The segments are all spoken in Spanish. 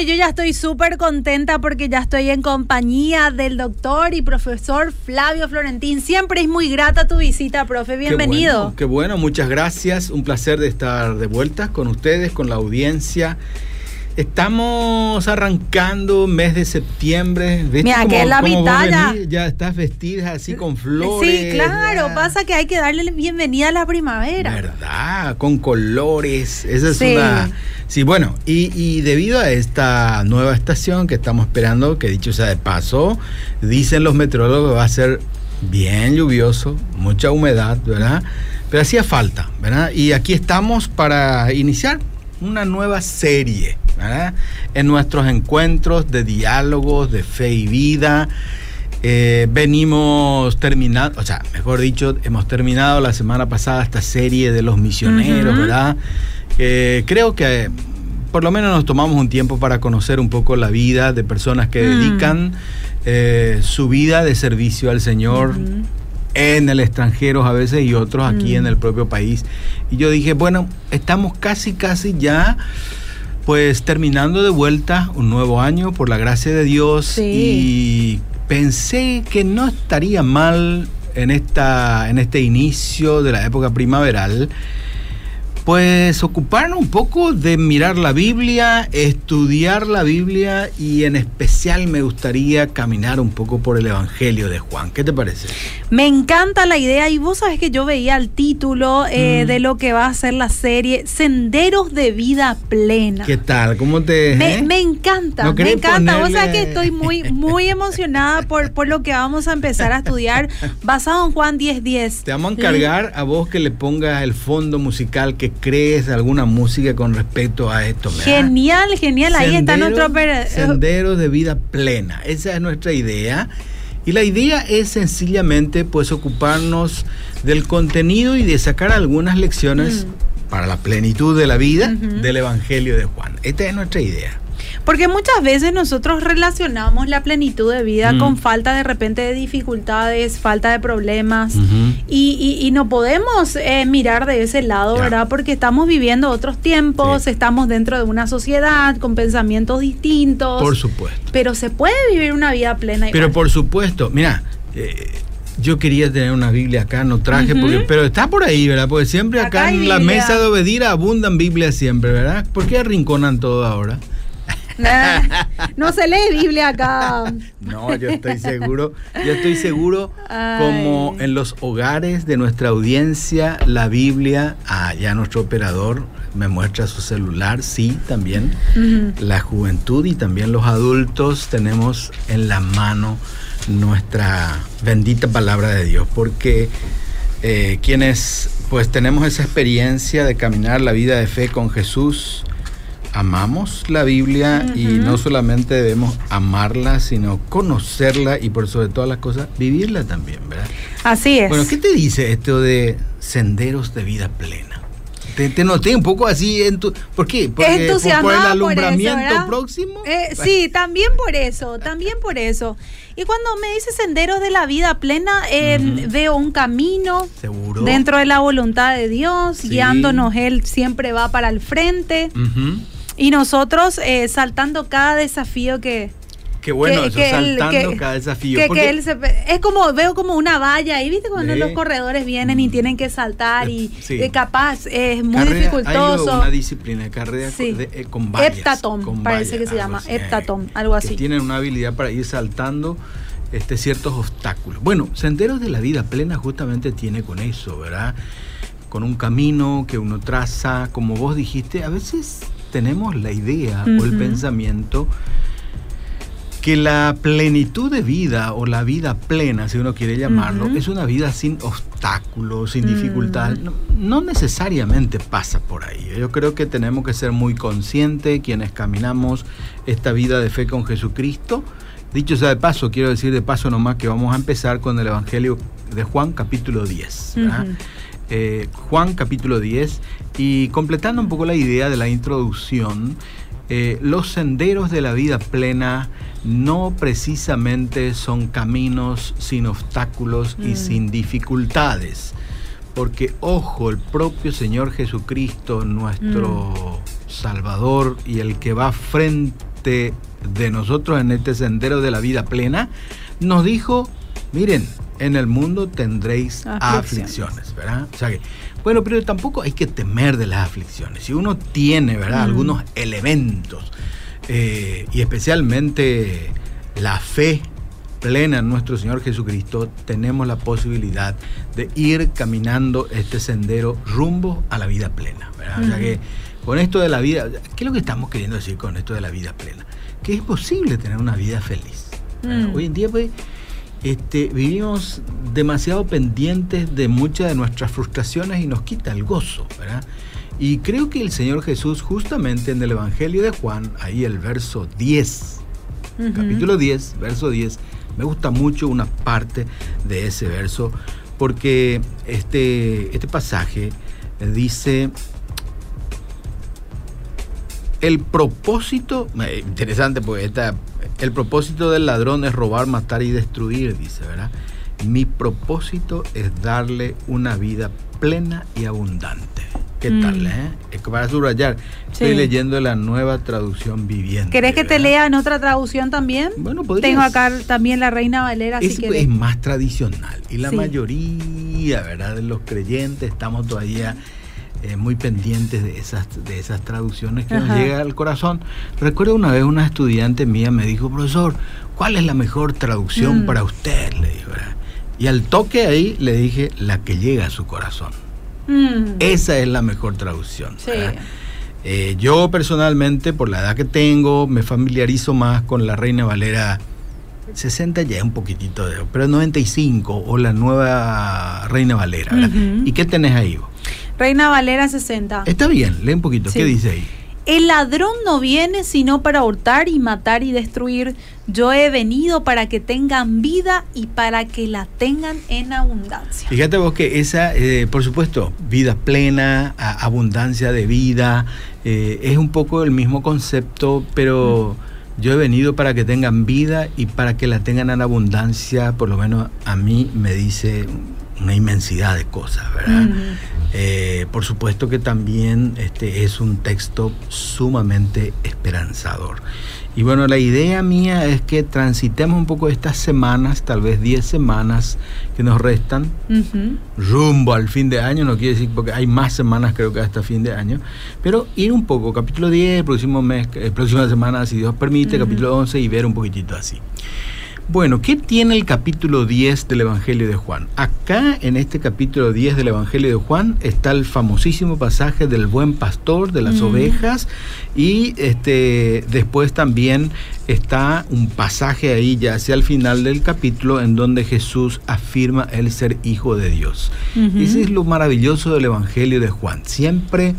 Y yo ya estoy súper contenta porque ya estoy en compañía del doctor y profesor Flavio Florentín. Siempre es muy grata tu visita, profe. Bienvenido. Qué bueno, muchas gracias. Un placer de estar de vuelta con ustedes, con la audiencia. Estamos arrancando mes de septiembre. Mira, que es la mitad ya. ya. estás vestida así con flores. Sí, claro. Pasa que hay que darle bienvenida a la primavera. ¿Verdad? Con colores. Esa es una. Sí, bueno, y, y, debido a esta nueva estación que estamos esperando, que dicho sea de paso, dicen los meteorólogos que va a ser bien lluvioso, mucha humedad, ¿verdad? Pero hacía falta, ¿verdad? Y aquí estamos para iniciar una nueva serie en nuestros encuentros de diálogos, de fe y vida. Eh, venimos terminando, o sea, mejor dicho, hemos terminado la semana pasada esta serie de los misioneros, ¿verdad? creo que por lo menos nos tomamos un tiempo para conocer un poco la vida de personas que mm. dedican eh, su vida de servicio al Señor. en el extranjero a veces y otros aquí en el propio país. Y yo dije, bueno, estamos casi, casi ya pues terminando de vuelta un nuevo año por la gracia de Dios y pensé que no estaría mal en, esta, en este inicio de la época primaveral pues ocuparnos un poco de mirar la Biblia, estudiar la Biblia y en especial me gustaría caminar un poco por el Evangelio de Juan. ¿Qué te parece? Me encanta la idea y vos sabés que yo veía el título eh, mm. de lo que va a ser la serie Senderos de Vida Plena. ¿Qué tal? ¿Cómo te...? Me, eh? me encanta, me encanta. Vos sabés que estoy muy, muy emocionada por, por lo que vamos a empezar a estudiar basado en Juan 10.10. Te vamos a encargar a vos que le pongas el fondo musical que crees alguna música con respecto a esto. Genial, genial. Ahí está nuestro... Sendero de vida plena. Esa es nuestra idea. Y la idea es sencillamente pues ocuparnos del contenido y de sacar algunas lecciones mm. para la plenitud de la vida del Evangelio de Juan. Esta es nuestra idea. Porque muchas veces nosotros relacionamos la plenitud de vida con mm. falta de repente de dificultades, falta de problemas y, no podemos eh, mirar de ese lado, ¿verdad? Porque estamos viviendo otros tiempos, estamos dentro de una sociedad con pensamientos distintos. Por supuesto. Pero se puede vivir una vida plena. Pero por supuesto, mira, eh, yo quería tener una Biblia acá, no traje, porque, pero está por ahí, ¿verdad? Porque siempre acá, en la mesa de Obedira abundan Biblias siempre, ¿verdad? ¿Por qué arrinconan todo ahora? No se lee Biblia acá. No, yo estoy seguro, yo estoy seguro como en los hogares de nuestra audiencia, la Biblia, ah, ya nuestro operador me muestra su celular, sí, también. La juventud y también los adultos tenemos en la mano nuestra bendita palabra de Dios, porque eh, quienes pues tenemos esa experiencia de caminar la vida de fe con Jesús, amamos la Biblia y no solamente debemos amarla, sino conocerla y por sobre todas las cosas vivirla también, ¿verdad? Así es. Bueno, ¿qué te dice esto de senderos de vida plena? Te, noté un poco así en tu... ¿Por qué? Porque, por, el alumbramiento próximo. Eh, sí, también por eso, también por eso. Y cuando me dice senderos de la vida plena, eh, veo un camino ¿Seguro? dentro de la voluntad de Dios, guiándonos, Él siempre va para el frente. Y nosotros eh, saltando cada desafío que... Qué bueno, eso, saltando cada desafío. Que, él es como, veo como una valla ahí, ¿viste? Cuando los corredores vienen y mm. tienen que saltar y capaz es muy dificultoso. Hay una disciplina de carrera eh, con vallas. Heptatón, parece que se llama, heptatón, algo así. tienen una habilidad para ir saltando este, ciertos obstáculos. Bueno, Senderos de la Vida Plena justamente tiene con eso, ¿verdad? Con un camino que uno traza, como vos dijiste, a veces tenemos la idea o el pensamiento que la plenitud de vida o la vida plena, si uno quiere llamarlo, es una vida sin obstáculos, sin dificultad. No, necesariamente pasa por ahí. Yo creo que tenemos que ser muy conscientes quienes caminamos esta vida de fe con Jesucristo. Dicho sea de paso, quiero decir de paso nomás que vamos a empezar con el Evangelio de Juan capítulo 10. Eh, Juan capítulo 10 y completando un poco la idea de la introducción, eh, los senderos de la vida plena no precisamente son caminos sin obstáculos y mm. sin dificultades. Porque, ojo, el propio Señor Jesucristo, nuestro mm. Salvador y el que va frente de nosotros en este sendero de la vida plena, nos dijo, miren, en el mundo tendréis aflicciones, ¿verdad? O sea que, bueno, pero tampoco hay que temer de las aflicciones. Si uno tiene, ¿verdad? Mm. Algunos elementos eh, y especialmente la fe plena en nuestro Señor Jesucristo, tenemos la posibilidad de ir caminando este sendero rumbo a la vida plena. O sea que con esto de la vida, ¿qué es lo que estamos queriendo decir con esto de la vida plena? Que es posible tener una vida feliz. Mm. Hoy en día, pues, este, vivimos demasiado pendientes de muchas de nuestras frustraciones y nos quita el gozo, ¿verdad? Y creo que el Señor Jesús justamente en el Evangelio de Juan, ahí el verso 10, capítulo 10, verso 10, me gusta mucho una parte de ese verso porque este, este pasaje dice, el propósito, eh, interesante porque esta, el propósito del ladrón es robar, matar y destruir, dice, ¿verdad? Mi propósito es darle una vida plena y abundante. ¿Qué tal? Mm. Eh? Es para subrayar, estoy leyendo la nueva traducción viviente. ¿Querés que te lea en otra traducción también? Bueno, podrías. Tengo acá también la Reina Valera. Es, es más tradicional y la mayoría, ¿verdad? De los creyentes estamos todavía eh, muy pendientes de esas, de esas traducciones que nos llega al corazón. Recuerdo una vez una estudiante mía me dijo, profesor, ¿cuál es la mejor traducción mm. para usted? Le dijo, Y al toque ahí le dije, la que llega a su corazón. Mm. Esa es la mejor traducción. Eh, yo personalmente, por la edad que tengo, me familiarizo más con la Reina Valera 60 ya un poquitito, de, pero 95 o la nueva Reina Valera. ¿Y qué tenés ahí Reina Valera 60. Está bien, lee un poquito. ¿Qué dice ahí? El ladrón no viene sino para hurtar y matar y destruir. Yo he venido para que tengan vida y para que la tengan en abundancia. Fíjate vos que esa, eh, por supuesto, vida plena, abundancia de vida, eh, es un poco el mismo concepto, pero yo he venido para que tengan vida y para que la tengan en abundancia, por lo menos a mí me dice una inmensidad de cosas, ¿verdad? Eh, por supuesto que también este es un texto sumamente esperanzador. Y bueno, la idea mía es que transitemos un poco estas semanas, tal vez 10 semanas que nos restan, rumbo al fin de año, no quiere decir porque hay más semanas creo que hasta fin de año, pero ir un poco, capítulo 10, próximo mes, eh, próxima semana, si Dios permite, capítulo 11 y ver un poquitito así. Bueno, ¿qué tiene el capítulo 10 del Evangelio de Juan? Acá en este capítulo 10 del Evangelio de Juan está el famosísimo pasaje del buen pastor, de las mm. ovejas, y este, después también está un pasaje ahí ya hacia el final del capítulo en donde Jesús afirma el ser hijo de Dios. Ese es lo maravilloso del Evangelio de Juan. Siempre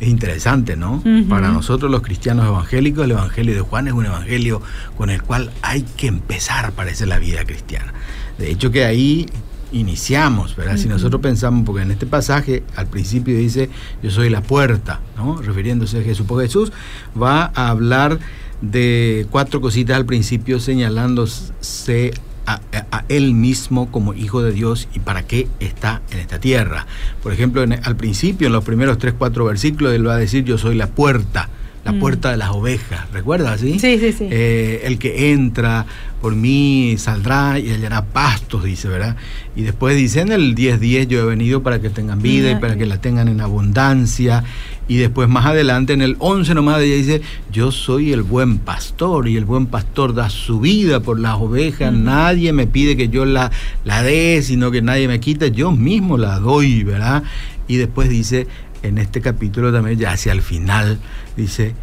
es interesante, ¿no? Para nosotros los cristianos evangélicos, el Evangelio de Juan es un evangelio con el cual hay que empezar, parece, la vida cristiana. De hecho que ahí iniciamos, ¿verdad? Si nosotros pensamos, porque en este pasaje al principio dice, yo soy la puerta, ¿no? Refiriéndose a Jesús, porque Jesús va a hablar de cuatro cositas al principio señalándose a, él mismo como hijo de Dios y para qué está en esta tierra. Por ejemplo, al principio, en los primeros tres, cuatro versículos, él va a decir, yo soy la puerta la mm. puerta de las ovejas, ¿recuerdas? Sí, sí, sí. Eh, el que entra por mí saldrá y hallará pastos, dice, ¿verdad? Y después dice en el 10.10 yo he venido para que tengan vida y para que la tengan en abundancia. Y después más adelante en el 11 nomás ella dice, yo soy el buen pastor y el buen pastor da su vida por las ovejas, nadie me pide que yo la, la dé, sino que nadie me quita, yo mismo la doy, ¿verdad? Y después dice, en este capítulo también, ya hacia el final, dice,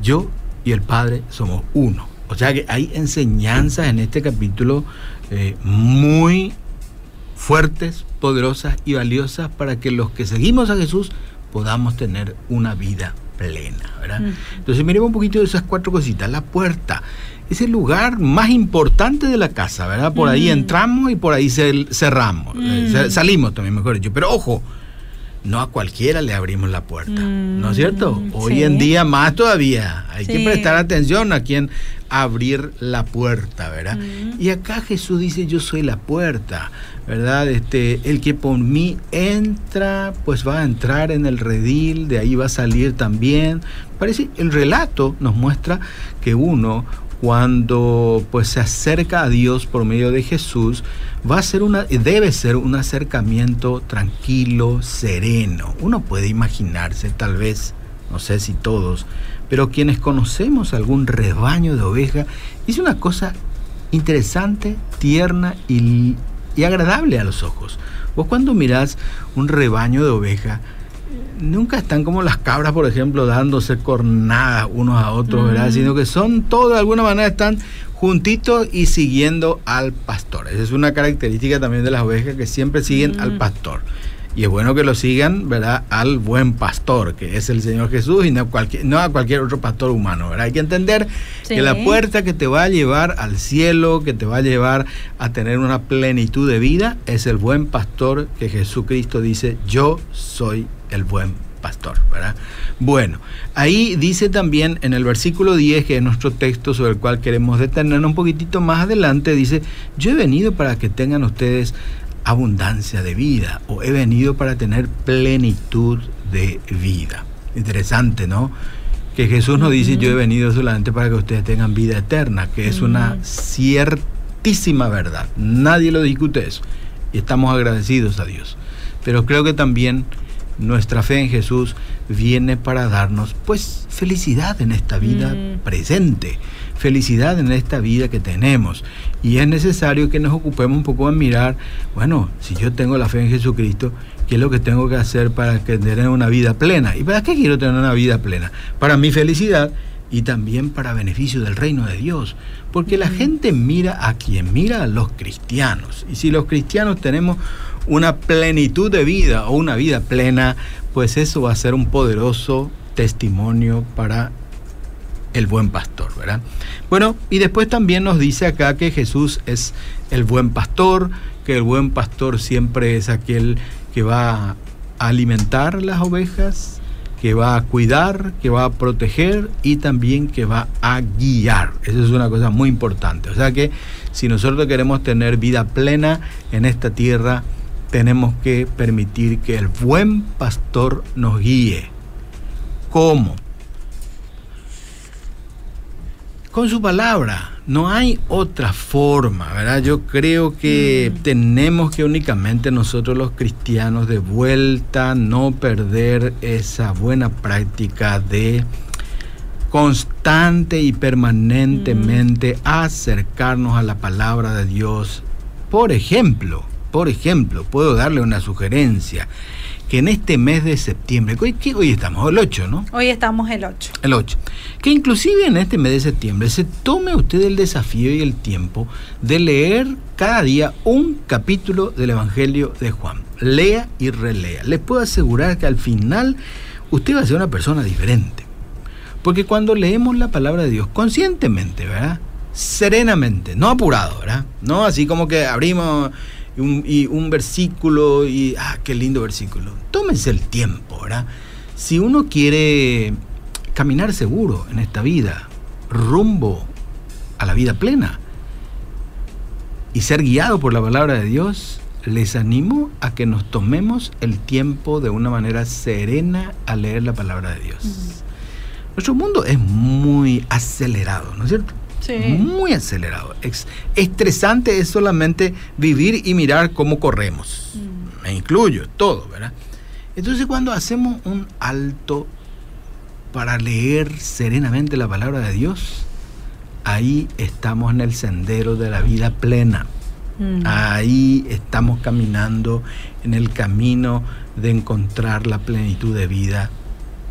yo y el Padre somos uno. O O sea que hay enseñanzas en este capítulo eh, muy fuertes, poderosas y valiosas para que los que seguimos a Jesús podamos tener una vida plena, ¿verdad? Mm. Entonces miremos un poquito de esas cuatro cositas. La puerta es el lugar más importante de la casa, ¿verdad? Por ahí entramos y por ahí cerramos, eh, mm. salimos también, mejor dicho. Pero ojo, no a cualquiera le abrimos la puerta, ¿no es cierto? Mm, Hoy en día más todavía, hay que prestar atención a quien abrir la puerta, ¿verdad? Y acá Jesús dice, yo soy la puerta, ¿verdad? Este, el que por mí entra, pues va a entrar en el redil, de ahí va a salir también. Parece, el relato nos muestra que uno cuando pues se acerca a Dios por medio de Jesús, va a ser una, debe ser un acercamiento tranquilo, sereno. Uno puede imaginarse, tal vez, no sé si todos, pero quienes conocemos algún rebaño de oveja, es una cosa interesante, tierna y, y agradable a los ojos. Vos cuando mirás un rebaño de oveja, nunca están como las cabras, por ejemplo, dándose cornadas unos a otros, ¿verdad? Sino que son todos de alguna manera están juntitos y siguiendo al pastor. Esa es una característica también de las ovejas que siempre siguen al pastor. Y es bueno que lo sigan, ¿verdad? Al buen pastor, que es el Señor Jesús y no, cualquier, no a cualquier otro pastor humano, ¿verdad? Hay que entender que la puerta que te va a llevar al cielo, que te va a llevar a tener una plenitud de vida, es el buen pastor que Jesucristo dice, yo soy el buen pastor, ¿verdad? Bueno, ahí dice también en el versículo 10, que es nuestro texto sobre el cual queremos detenernos un poquitito más adelante, dice, yo he venido para que tengan ustedes abundancia de vida o he venido para tener plenitud de vida. Interesante, ¿no? Que Jesús nos dice, yo he venido solamente para que ustedes tengan vida eterna, que es una ciertísima verdad. Nadie lo discute eso. Y estamos agradecidos a Dios. Pero creo que también nuestra fe en Jesús viene para darnos pues felicidad en esta vida presente, felicidad en esta vida que tenemos. Y es necesario que nos ocupemos un poco en mirar, bueno, si yo tengo la fe en Jesucristo, ¿qué es lo que tengo que hacer para tener una vida plena? ¿Y para qué quiero tener una vida plena? Para mi felicidad y también para beneficio del reino de Dios. Porque la gente mira a quien mira a los cristianos. Y si los cristianos tenemos una plenitud de vida o una vida plena, pues eso va a ser un poderoso testimonio para el buen pastor, ¿verdad? Bueno, y después también nos dice acá que Jesús es el buen pastor, que el buen pastor siempre es aquel que va a alimentar las ovejas, que va a cuidar, que va a proteger y también que va a guiar. Eso es una cosa muy importante. O sea que si nosotros queremos tener vida plena en esta tierra, tenemos que permitir que el buen pastor nos guíe. ¿Cómo? Con su palabra. No hay otra forma, ¿verdad? Yo creo que mm. tenemos que únicamente nosotros los cristianos de vuelta no perder esa buena práctica de constante y permanentemente mm. acercarnos a la palabra de Dios. Por ejemplo, por ejemplo, puedo darle una sugerencia, que en este mes de septiembre, hoy, hoy estamos, el 8, ¿no? Hoy estamos el 8. El 8. Que inclusive en este mes de septiembre se tome usted el desafío y el tiempo de leer cada día un capítulo del Evangelio de Juan. Lea y relea. Les puedo asegurar que al final usted va a ser una persona diferente. Porque cuando leemos la palabra de Dios conscientemente, ¿verdad? Serenamente, no apurado, ¿verdad? No así como que abrimos y un, versículo y, ah, qué lindo versículo. Tómense el tiempo, ¿verdad? Si uno quiere caminar seguro en esta vida, rumbo a la vida plena y ser guiado por la palabra de Dios, les animo a que nos tomemos el tiempo de una manera serena a leer la palabra de Dios. Nuestro mundo es muy acelerado, ¿no es cierto? Muy acelerado. estresante es solamente vivir y mirar cómo corremos. Mm. Me incluyo, todo, ¿verdad? Entonces cuando hacemos un alto para leer serenamente la palabra de Dios, ahí estamos en el sendero de la vida plena. Mm. Ahí estamos caminando en el camino de encontrar la plenitud de vida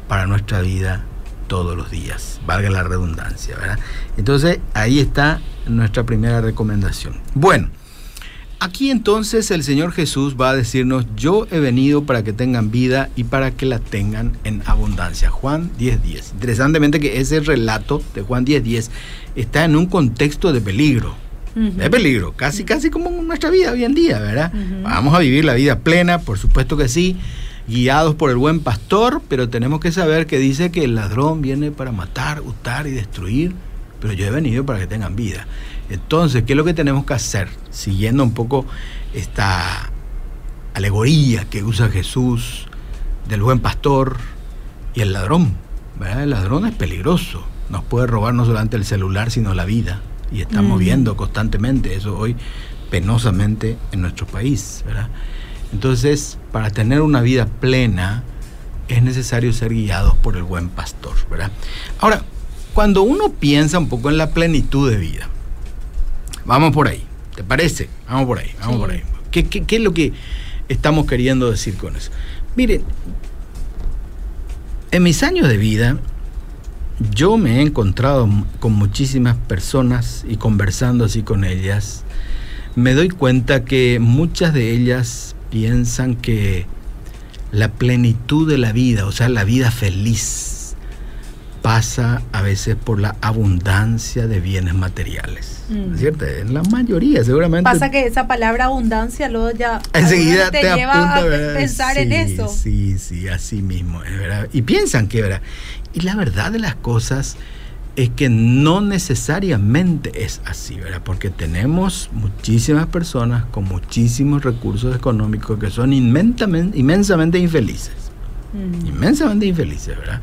para nuestra vida todos los días, valga la redundancia, ¿verdad? Entonces, ahí está nuestra primera recomendación. Bueno, aquí entonces el Señor Jesús va a decirnos, yo he venido para que tengan vida y para que la tengan en abundancia. Juan 10.10. Interesantemente que ese relato de Juan 10.10 está en un contexto de peligro. De peligro, casi, casi como nuestra vida hoy en día, ¿verdad? Vamos a vivir la vida plena, por supuesto que sí, guiados por el buen pastor, pero tenemos que saber que dice que el ladrón viene para matar, hurtar y destruir, pero yo he venido para que tengan vida. Entonces, ¿qué es lo que tenemos que hacer? Siguiendo un poco esta alegoría que usa Jesús del buen pastor y el ladrón. El ladrón es peligroso, nos puede robar no solamente el celular, sino la vida. Y estamos viendo constantemente eso hoy penosamente en nuestro país. ¿verdad? Entonces, para tener una vida plena, es necesario ser guiados por el buen pastor, ¿verdad? Ahora, cuando uno piensa un poco en la plenitud de vida, vamos por ahí, ¿te parece? Vamos por ahí, vamos por ahí. ¿Qué, ¿Qué, es lo que estamos queriendo decir con eso? Miren, en mis años de vida, yo me he encontrado con muchísimas personas y conversando así con ellas, me doy cuenta que muchas de ellas piensan que la plenitud de la vida, o sea, la vida feliz, pasa a veces por la abundancia de bienes materiales. Mm. ¿Cierto? En la mayoría, seguramente. Pasa que esa palabra abundancia luego ya enseguida te, lleva a pensar en eso. Sí, sí, así mismo, es verdad. Y piensan que, ¿verdad? Y la verdad de las cosas es que no necesariamente es así, ¿verdad? Porque tenemos muchísimas personas con muchísimos recursos económicos que son inmensamente, inmensamente infelices. Mm. Inmensamente infelices, ¿verdad?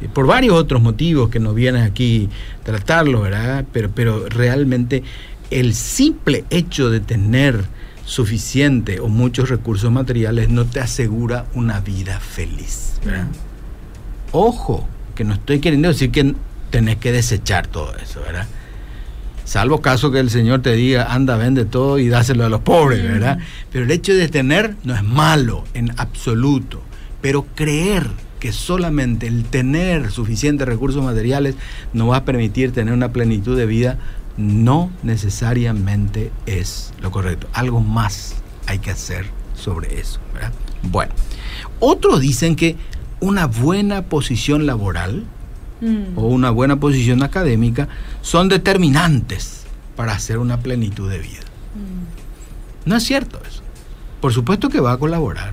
Y por varios otros motivos que no vienen aquí tratarlo, ¿verdad? Pero, pero realmente el simple hecho de tener suficiente o muchos recursos materiales no te asegura una vida feliz, ¿verdad? Mm. Ojo, que no estoy queriendo decir que tenés que desechar todo eso, ¿verdad? Salvo caso que el Señor te diga, anda, vende todo y dáselo a los pobres, ¿verdad? Pero el hecho de tener no es malo en absoluto, pero creer que solamente el tener suficientes recursos materiales nos va a permitir tener una plenitud de vida, no necesariamente es lo correcto. Algo más hay que hacer sobre eso, ¿verdad? Bueno, otros dicen que una buena posición laboral, O una buena posición académica son determinantes para hacer una plenitud de vida. No es cierto eso. Por supuesto que va a colaborar,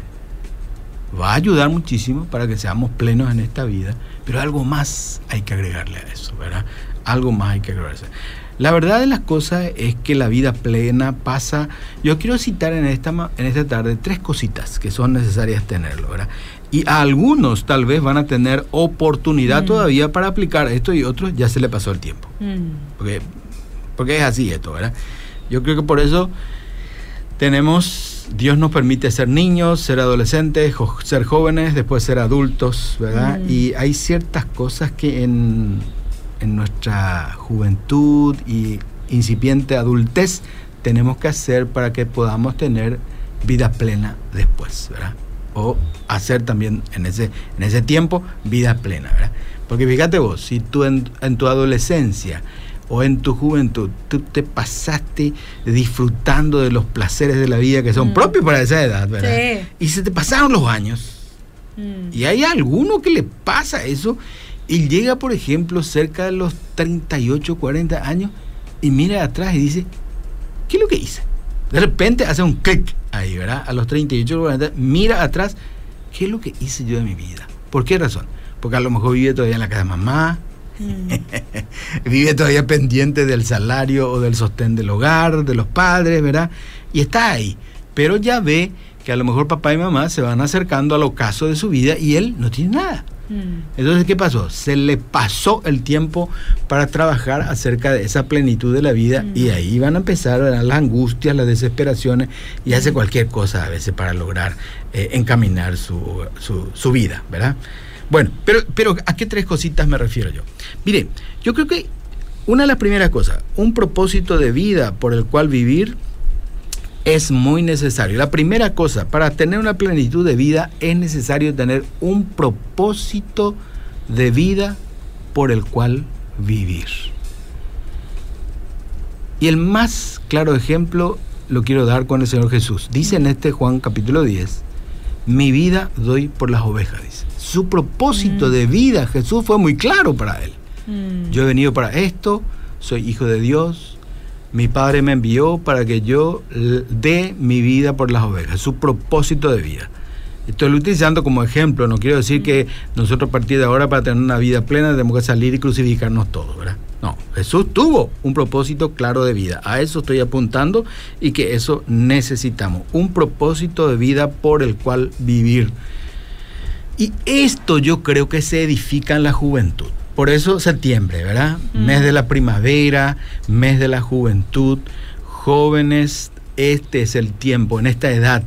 va a ayudar muchísimo para que seamos plenos en esta vida, pero algo más hay que agregarle a eso, ¿verdad? Algo más hay que agregarle. La verdad de las cosas es que la vida plena pasa. Yo quiero citar en esta, en esta tarde tres cositas que son necesarias tenerlo, ¿verdad? Y a algunos tal vez van a tener oportunidad mm. todavía para aplicar esto y otros ya se le pasó el tiempo. Mm. Porque, porque es así esto, ¿verdad? Yo creo que por eso tenemos, Dios nos permite ser niños, ser adolescentes, ser jóvenes, después ser adultos, ¿verdad? Mm. Y hay ciertas cosas que en, en nuestra juventud y incipiente adultez tenemos que hacer para que podamos tener vida plena después, ¿verdad? O hacer también en ese, en ese tiempo vida plena. ¿verdad? Porque fíjate vos, si tú en, tu adolescencia o en tu juventud tú te pasaste disfrutando de los placeres de la vida que son mm. propios para esa edad, ¿verdad? Y se te pasaron los años. Mm. Y hay alguno que le pasa eso y llega, por ejemplo, cerca de los 38, 40 años y mira atrás y dice, ¿qué es lo que hice? De repente hace un clic ahí, ¿verdad? A los 38, 40, mira atrás, ¿qué es lo que hice yo de mi vida? ¿Por qué razón? Porque a lo mejor vive todavía en la casa de mamá, mm. vive todavía pendiente del salario o del sostén del hogar, de los padres, ¿verdad? Y está ahí, pero ya ve que a lo mejor papá y mamá se van acercando al ocaso de su vida y él no tiene nada. Mm. Entonces, ¿qué pasó? Se le pasó el tiempo para trabajar acerca de esa plenitud de la vida y mm. ahí van a empezar las angustias, las desesperaciones y hace mm. cualquier cosa a veces para lograr eh, encaminar su, su, vida, ¿verdad? Bueno, pero, pero ¿a qué tres cositas me refiero yo? Mire, yo creo que una de las primeras cosas, un propósito de vida por el cual vivir, es muy necesario. La primera cosa, para tener una plenitud de vida es necesario tener un propósito de vida por el cual vivir. Y el más claro ejemplo lo quiero dar con el Señor Jesús. Dice en este Juan capítulo 10, mi vida doy por las ovejas, dice. Su propósito mm. de vida, Jesús, fue muy claro para él. Mm. Yo he venido para esto, soy hijo de Dios, mi Padre me envió para que yo dé mi vida por las ovejas, su propósito de vida. Estoy utilizando como ejemplo, no quiero decir que nosotros a partir de ahora para tener una vida plena tenemos que salir y crucificarnos todos, ¿verdad? No, Jesús tuvo un propósito claro de vida. A eso estoy apuntando y que eso necesitamos. Un propósito de vida por el cual vivir. Y esto yo creo que se edifica en la juventud. Por eso septiembre, ¿verdad? Mm. Mes de la primavera, mes de la juventud. Jóvenes, este es el tiempo, en esta edad,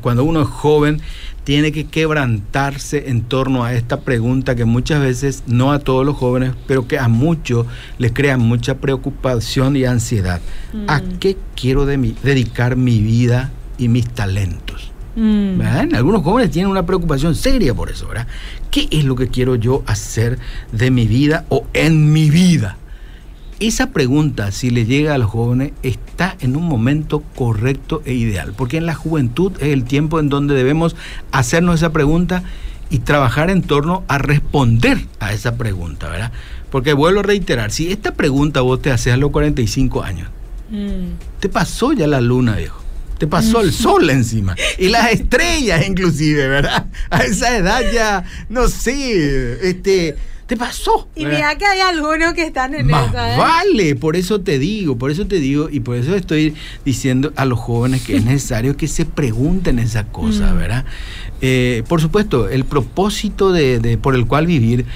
cuando uno es joven, tiene que quebrantarse en torno a esta pregunta que muchas veces, no a todos los jóvenes, pero que a muchos les crea mucha preocupación y ansiedad. ¿A mm. qué quiero dedicar mi vida y mis talentos? Mm. Algunos jóvenes tienen una preocupación seria por eso, ¿verdad? ¿Qué es lo que quiero yo hacer de mi vida o en mi vida? esa pregunta, si le llega a los jóvenes, está en un momento correcto e ideal, porque en la juventud es el tiempo en donde debemos hacernos esa pregunta y trabajar en torno a responder a esa pregunta, ¿verdad? Porque vuelvo a reiterar, si esta pregunta vos te haces a los 45 años, mm. te pasó ya la luna, viejo. Te pasó el sol encima. Y las estrellas inclusive, ¿verdad? A esa edad ya, no sé, este te pasó. Y mira que hay algunos que están en esa. ¿eh? Vale, por eso te digo, por eso te digo y por eso estoy diciendo a los jóvenes que es necesario que se pregunten esa cosa, mm. ¿verdad? Eh, por supuesto, el propósito de, por el cual vivir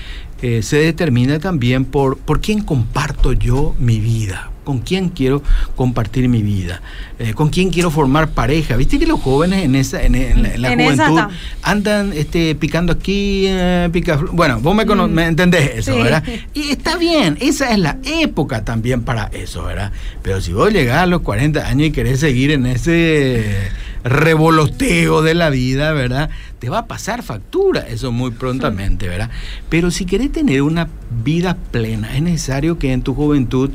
eh, se determina también por, por quién comparto yo mi vida, con quién quiero compartir mi vida, eh, con quién quiero formar pareja. Viste que los jóvenes en esa en, la juventud andan este, picando aquí, eh, pica, bueno, vos me, mm. me entendés eso, ¿verdad? Y está bien, esa es la época también para eso, ¿verdad? Pero si vos llegás a los 40 años y querés seguir en ese revoloteo de la vida, ¿verdad? Te va a pasar factura eso muy prontamente, ¿verdad? Pero si querés tener una vida plena, es necesario que en tu juventud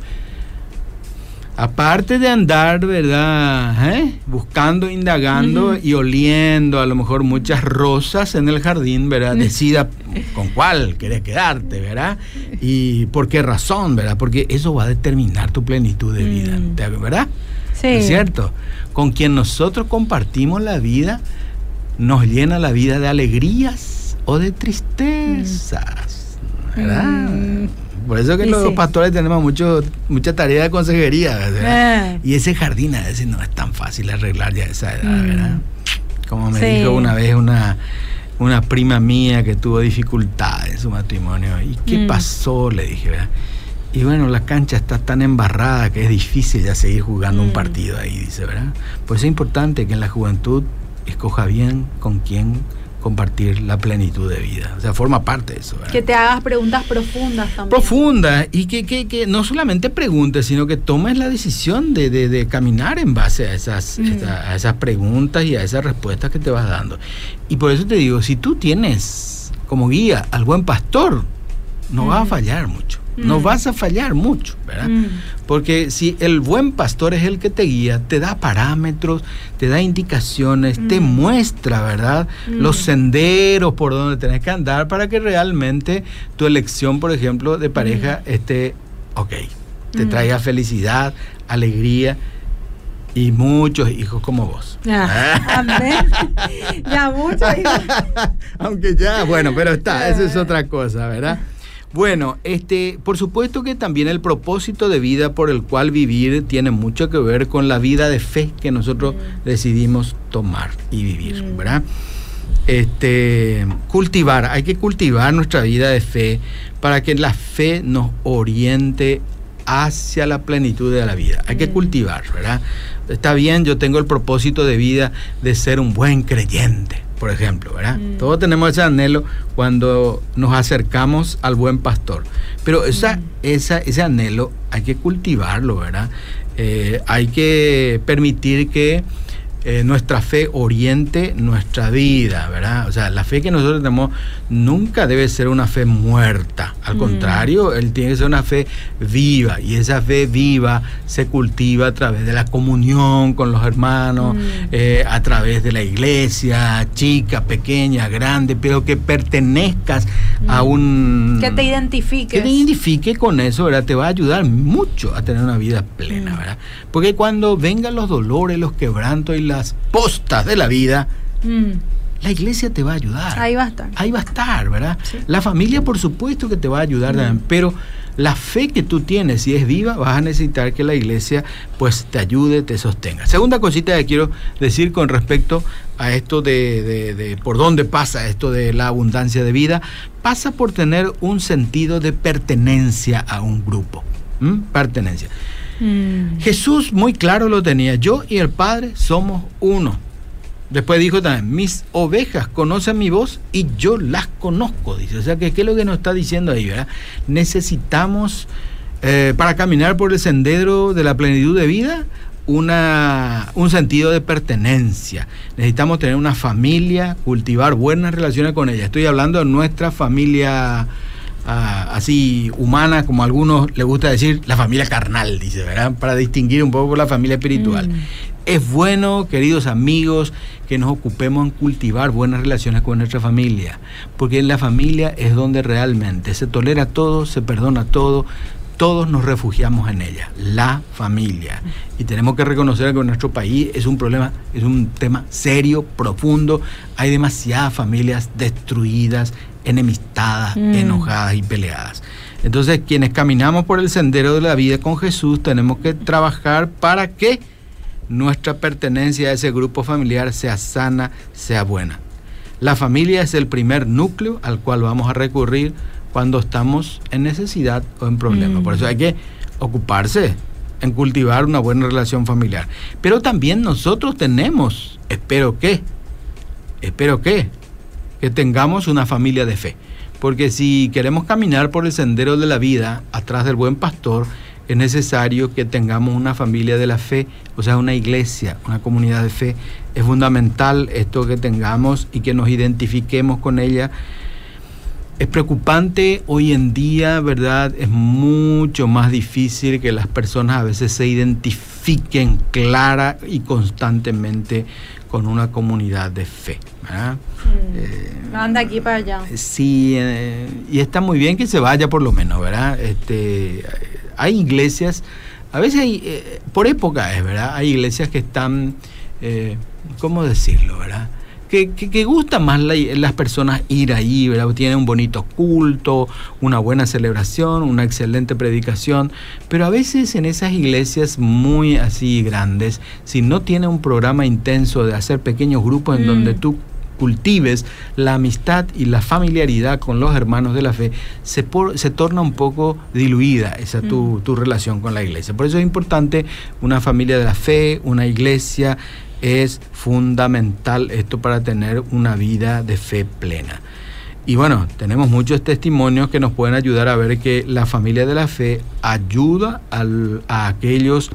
aparte de andar, ¿verdad? ¿Eh? Buscando, indagando y oliendo a lo mejor muchas rosas en el jardín, ¿verdad? Decida con cuál querés quedarte, ¿verdad? Y por qué razón, ¿verdad? Porque eso va a determinar tu plenitud de vida, mm. ¿verdad? Sí. ¿Es cierto? Con quien nosotros compartimos la vida, nos llena la vida de alegrías o de tristezas, ¿verdad? Mm. Por eso que los pastores tenemos mucho, mucha tarea de consejería. Ah. Y ese jardín a veces no es tan fácil arreglar ya a esa edad, mm. ¿verdad? Como me dijo una vez una, una prima mía que tuvo dificultades en su matrimonio. ¿Y qué mm. pasó? Le dije, ¿verdad? Y bueno, la cancha está tan embarrada que es difícil ya seguir jugando un mm. partido ahí, dice, ¿verdad? Por eso es importante que en la juventud escoja bien con quién compartir la plenitud de vida. O sea, forma parte de eso. Que te hagas preguntas profundas también. Profundas y que, que, que, no solamente preguntes, sino que tomes la decisión de, de, caminar en base a esas, mm. a esas preguntas y a esas respuestas que te vas dando. Y por eso te digo, si tú tienes como guía al buen pastor, no va a mm. fallar mucho no mm. vas a fallar mucho, ¿verdad? Mm. Porque si el buen pastor es el que te guía, te da parámetros, te da indicaciones, te mm. muestra, ¿verdad? Los senderos por donde tenés que andar para que realmente tu elección, por ejemplo, de pareja esté ok, te traiga felicidad, alegría y muchos hijos como vos. Ya, ya muchos hijos. Aunque ya, bueno, pero está, eso es otra cosa, ¿verdad? Bueno, este, por supuesto que también el propósito de vida por el cual vivir tiene mucho que ver con la vida de fe que nosotros mm. decidimos tomar y vivir, mm. ¿verdad? Este, cultivar, hay que cultivar nuestra vida de fe para que la fe nos oriente hacia la plenitud de la vida. Hay que mm. cultivar, ¿verdad? Está bien, yo tengo el propósito de vida de ser un buen creyente por ejemplo, ¿verdad? Mm. Todos tenemos ese anhelo cuando nos acercamos al buen pastor. Pero esa, mm. esa, ese anhelo hay que cultivarlo, ¿verdad? Eh, hay que permitir que eh, nuestra fe oriente nuestra vida, ¿verdad? O sea, la fe que nosotros tenemos nunca debe ser una fe muerta. Al mm. contrario, él tiene que ser una fe viva. Y esa fe viva se cultiva a través de la comunión con los hermanos, mm. eh, a través de la iglesia, chica, pequeña, grande, pero que pertenezcas a mm. un... Que te identifiques. Que te identifique con eso, ¿verdad? Te va a ayudar mucho a tener una vida plena, ¿verdad? Porque cuando vengan los dolores, los quebrantos y la postas de la vida, mm. la iglesia te va a ayudar. Ahí va a estar. Ahí va a estar, ¿verdad? La familia, por supuesto, que te va a ayudar mm. también, pero la fe que tú tienes, si es viva, vas a necesitar que la iglesia pues te ayude, te sostenga. Segunda cosita que quiero decir con respecto a esto de, por dónde pasa esto de la abundancia de vida, pasa por tener un sentido de pertenencia a un grupo. Pertenencia. Mm. Jesús muy claro lo tenía, yo y el Padre somos uno. Después dijo también, mis ovejas conocen mi voz y yo las conozco, dice. O sea, que ¿qué es lo que nos está diciendo ahí? ¿verdad? Necesitamos, eh, para caminar por el sendero de la plenitud de vida, una, un sentido de pertenencia. Necesitamos tener una familia, cultivar buenas relaciones con ella. Estoy hablando de nuestra familia así humana, como a algunos les gusta decir, la familia carnal, dice, ¿verdad? Para distinguir un poco la familia espiritual. Mm. Es bueno, queridos amigos, que nos ocupemos en cultivar buenas relaciones con nuestra familia, porque en la familia es donde realmente se tolera todo, se perdona todo, todos nos refugiamos en ella, la familia. Y tenemos que reconocer que en nuestro país es un problema, es un tema serio, profundo. Hay demasiadas familias destruidas, enemistadas, mm. enojadas y peleadas. Entonces, quienes caminamos por el sendero de la vida con Jesús, tenemos que trabajar para que nuestra pertenencia a ese grupo familiar sea sana, sea buena. La familia es el primer núcleo al cual vamos a recurrir cuando estamos en necesidad o en problema. Por eso mm. hay que ocuparse en cultivar una buena relación familiar. Pero también nosotros tenemos, espero que, espero que, que tengamos una familia de fe. Porque si queremos caminar por el sendero de la vida atrás del buen pastor, es necesario que tengamos una familia de la fe, o sea, una iglesia, una comunidad de fe. Es fundamental esto que tengamos y que nos identifiquemos con ella. Es preocupante hoy en día, ¿verdad? Es mucho más difícil que las personas a veces se identifiquen clara y constantemente con una comunidad de fe. Mm. Eh, Anda aquí para allá. Sí, eh, y está muy bien que se vaya por lo menos, ¿verdad? Este, hay iglesias, a veces hay, eh, por época es, ¿verdad? Hay iglesias que están, ¿cómo decirlo, verdad? Que, que, gusta más las personas ir ahí, ¿verdad? Tienen un bonito culto, una buena celebración, una excelente predicación, pero a veces en esas iglesias muy así grandes, si no tiene un programa intenso de hacer pequeños grupos en donde mm. tú cultives la amistad y la familiaridad con los hermanos de la fe, se, se torna un poco diluida esa tu, mm. tu relación con la iglesia. Por eso es importante una familia de la fe, una iglesia, es fundamental esto para tener una vida de fe plena. Y bueno, tenemos muchos testimonios que nos pueden ayudar a ver que la familia de la fe ayuda a aquellos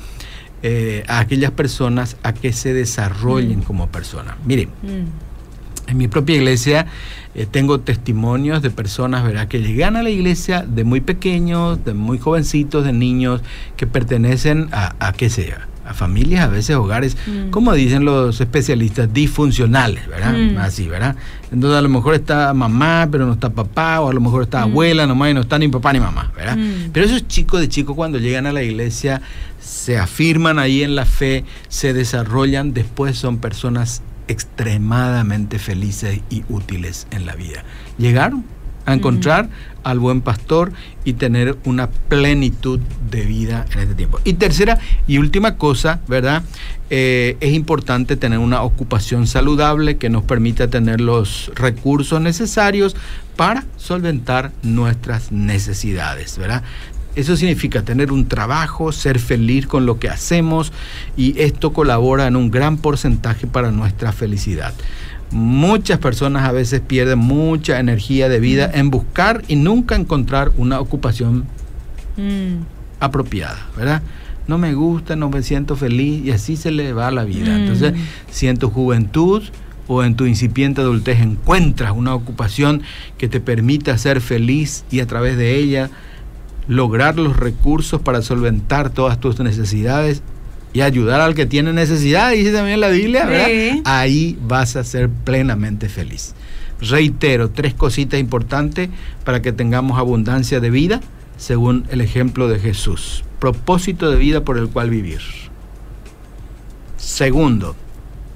eh, a aquellas personas a que se desarrollen mm. como personas. Miren, mm. en mi propia iglesia eh, tengo testimonios de personas ¿verdad? que llegan a la iglesia de muy pequeños, de muy jovencitos, de niños que pertenecen a, a qué sea, a familias, a veces hogares, mm. como dicen los especialistas, disfuncionales, ¿verdad? Mm. Así, ¿verdad? Entonces a lo mejor está mamá, pero no está papá, o a lo mejor está mm. abuela nomás y no está ni papá ni mamá, ¿verdad? Pero esos chicos de chicos cuando llegan a la iglesia se afirman ahí en la fe, se desarrollan, después son personas extremadamente felices y útiles en la vida. Llegaron a encontrar al buen pastor y tener una plenitud de vida en este tiempo. Y tercera y última cosa, ¿verdad? Eh, es importante tener una ocupación saludable que nos permita tener los recursos necesarios para solventar nuestras necesidades, ¿verdad? Eso significa tener un trabajo, ser feliz con lo que hacemos y esto colabora en un gran porcentaje para nuestra felicidad. Muchas personas a veces pierden mucha energía de vida en buscar y nunca encontrar una ocupación mm. apropiada, ¿verdad? no me gusta, no me siento feliz y así se le va la vida. Mm. Entonces, si en tu juventud o en tu incipiente adultez encuentras una ocupación que te permita ser feliz y a través de ella lograr los recursos para solventar todas tus necesidades y ayudar al que tiene necesidad, dice también la Biblia, ¿verdad? Sí. Ahí vas a ser plenamente feliz. Reitero, tres cositas importantes para que tengamos abundancia de vida, según el ejemplo de Jesús. Propósito de vida por el cual vivir. Segundo,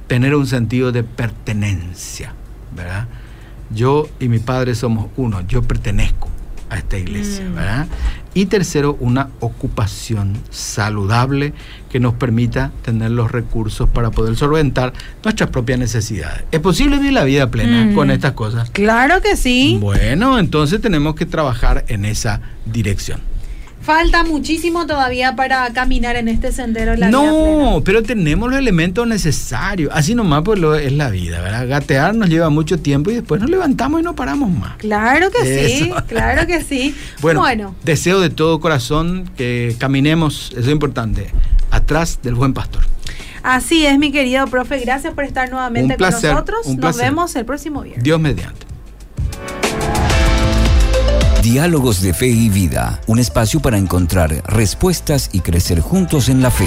tener un sentido de pertenencia, ¿verdad? Yo y mi padre somos uno, yo pertenezco a esta iglesia, Mm. ¿verdad? Y tercero, una ocupación saludable que nos permita tener los recursos para poder solventar nuestras propias necesidades. ¿Es posible vivir la vida plena Mm. con estas cosas? Claro que sí. Bueno, entonces tenemos que trabajar en esa dirección. Falta muchísimo todavía para caminar en este sendero la. No, pero tenemos los elementos necesarios. Así nomás pues lo es la vida, ¿verdad? Gatear nos lleva mucho tiempo y después nos levantamos y no paramos más. Claro que sí, claro que sí. Bueno, bueno. deseo de todo corazón que caminemos, eso es importante, atrás del buen pastor. Así es, mi querido profe. Gracias por estar nuevamente Un placer, con nosotros. un Nos vemos el próximo viernes. Dios mediante. Diálogos de Fe y Vida, un espacio para encontrar respuestas y crecer juntos en la fe.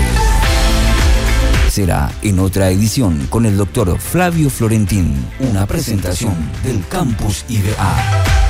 Será en otra edición con el doctor Flavio Florentín, una presentación del Campus IBA.